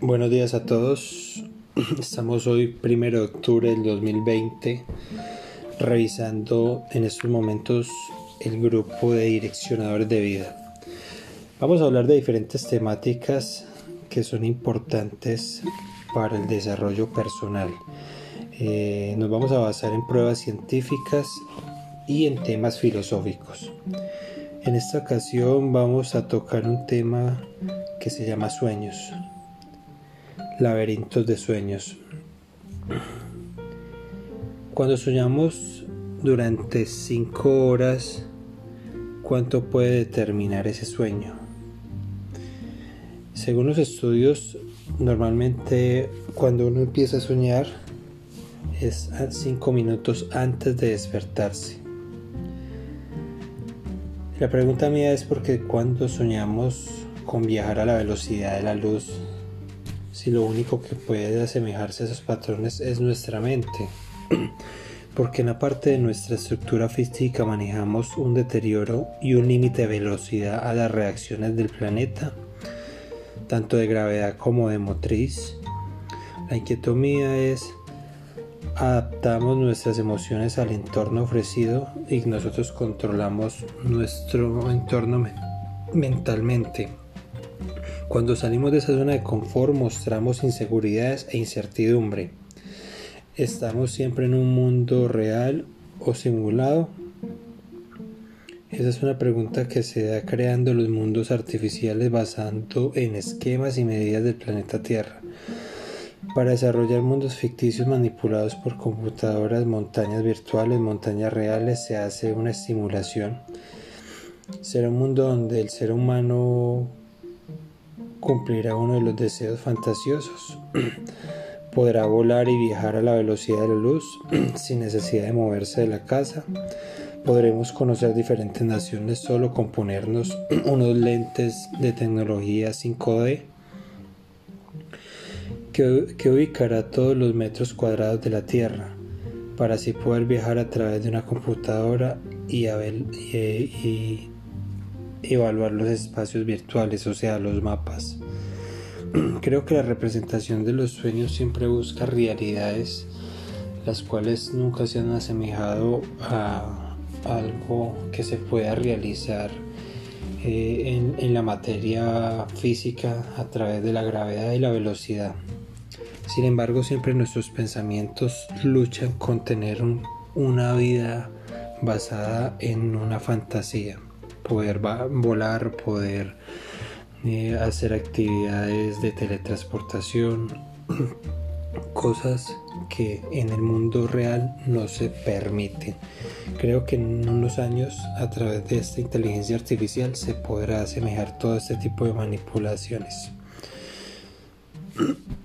buenos días a todos. Estamos hoy, primero de octubre del 2020, revisando en estos momentos el grupo de direccionadores de vida. Vamos a hablar de diferentes temáticas que son importantes para el desarrollo personal. Eh, nos vamos a basar en pruebas científicas y en temas filosóficos. En esta ocasión vamos a tocar un tema que se llama sueños, laberintos de sueños. Cuando soñamos durante 5 horas, ¿cuánto puede determinar ese sueño? Según los estudios, normalmente cuando uno empieza a soñar es 5 minutos antes de despertarse. La pregunta mía es porque cuando soñamos con viajar a la velocidad de la luz, si lo único que puede asemejarse a esos patrones es nuestra mente, porque en la parte de nuestra estructura física manejamos un deterioro y un límite de velocidad a las reacciones del planeta, tanto de gravedad como de motriz. La inquietud mía es adaptamos nuestras emociones al entorno ofrecido y nosotros controlamos nuestro entorno mentalmente. Cuando salimos de esa zona de confort mostramos inseguridades e incertidumbre. ¿Estamos siempre en un mundo real o simulado? Esa es una pregunta que se da creando los mundos artificiales basando en esquemas y medidas del planeta Tierra. Para desarrollar mundos ficticios manipulados por computadoras, montañas virtuales, montañas reales, se hace una estimulación. Será un mundo donde el ser humano cumplirá uno de los deseos fantasiosos. Podrá volar y viajar a la velocidad de la luz sin necesidad de moverse de la casa. Podremos conocer diferentes naciones solo con ponernos unos lentes de tecnología 5D que, ubicará todos los metros cuadrados de la Tierra, para así poder viajar a través de una computadora y, y, evaluar los espacios virtuales, o sea, los mapas. Creo que la representación de los sueños siempre busca realidades las cuales nunca se han asemejado a algo que se pueda realizar eh, en, la materia física a través de la gravedad y la velocidad. Sin embargo, siempre nuestros pensamientos luchan con tener una vida basada en una fantasía. Poder volar, poder eh, hacer actividades de teletransportación, cosas que en el mundo real no se permiten. Creo que en unos años a través de esta inteligencia artificial se podrá asemejar todo este tipo de manipulaciones.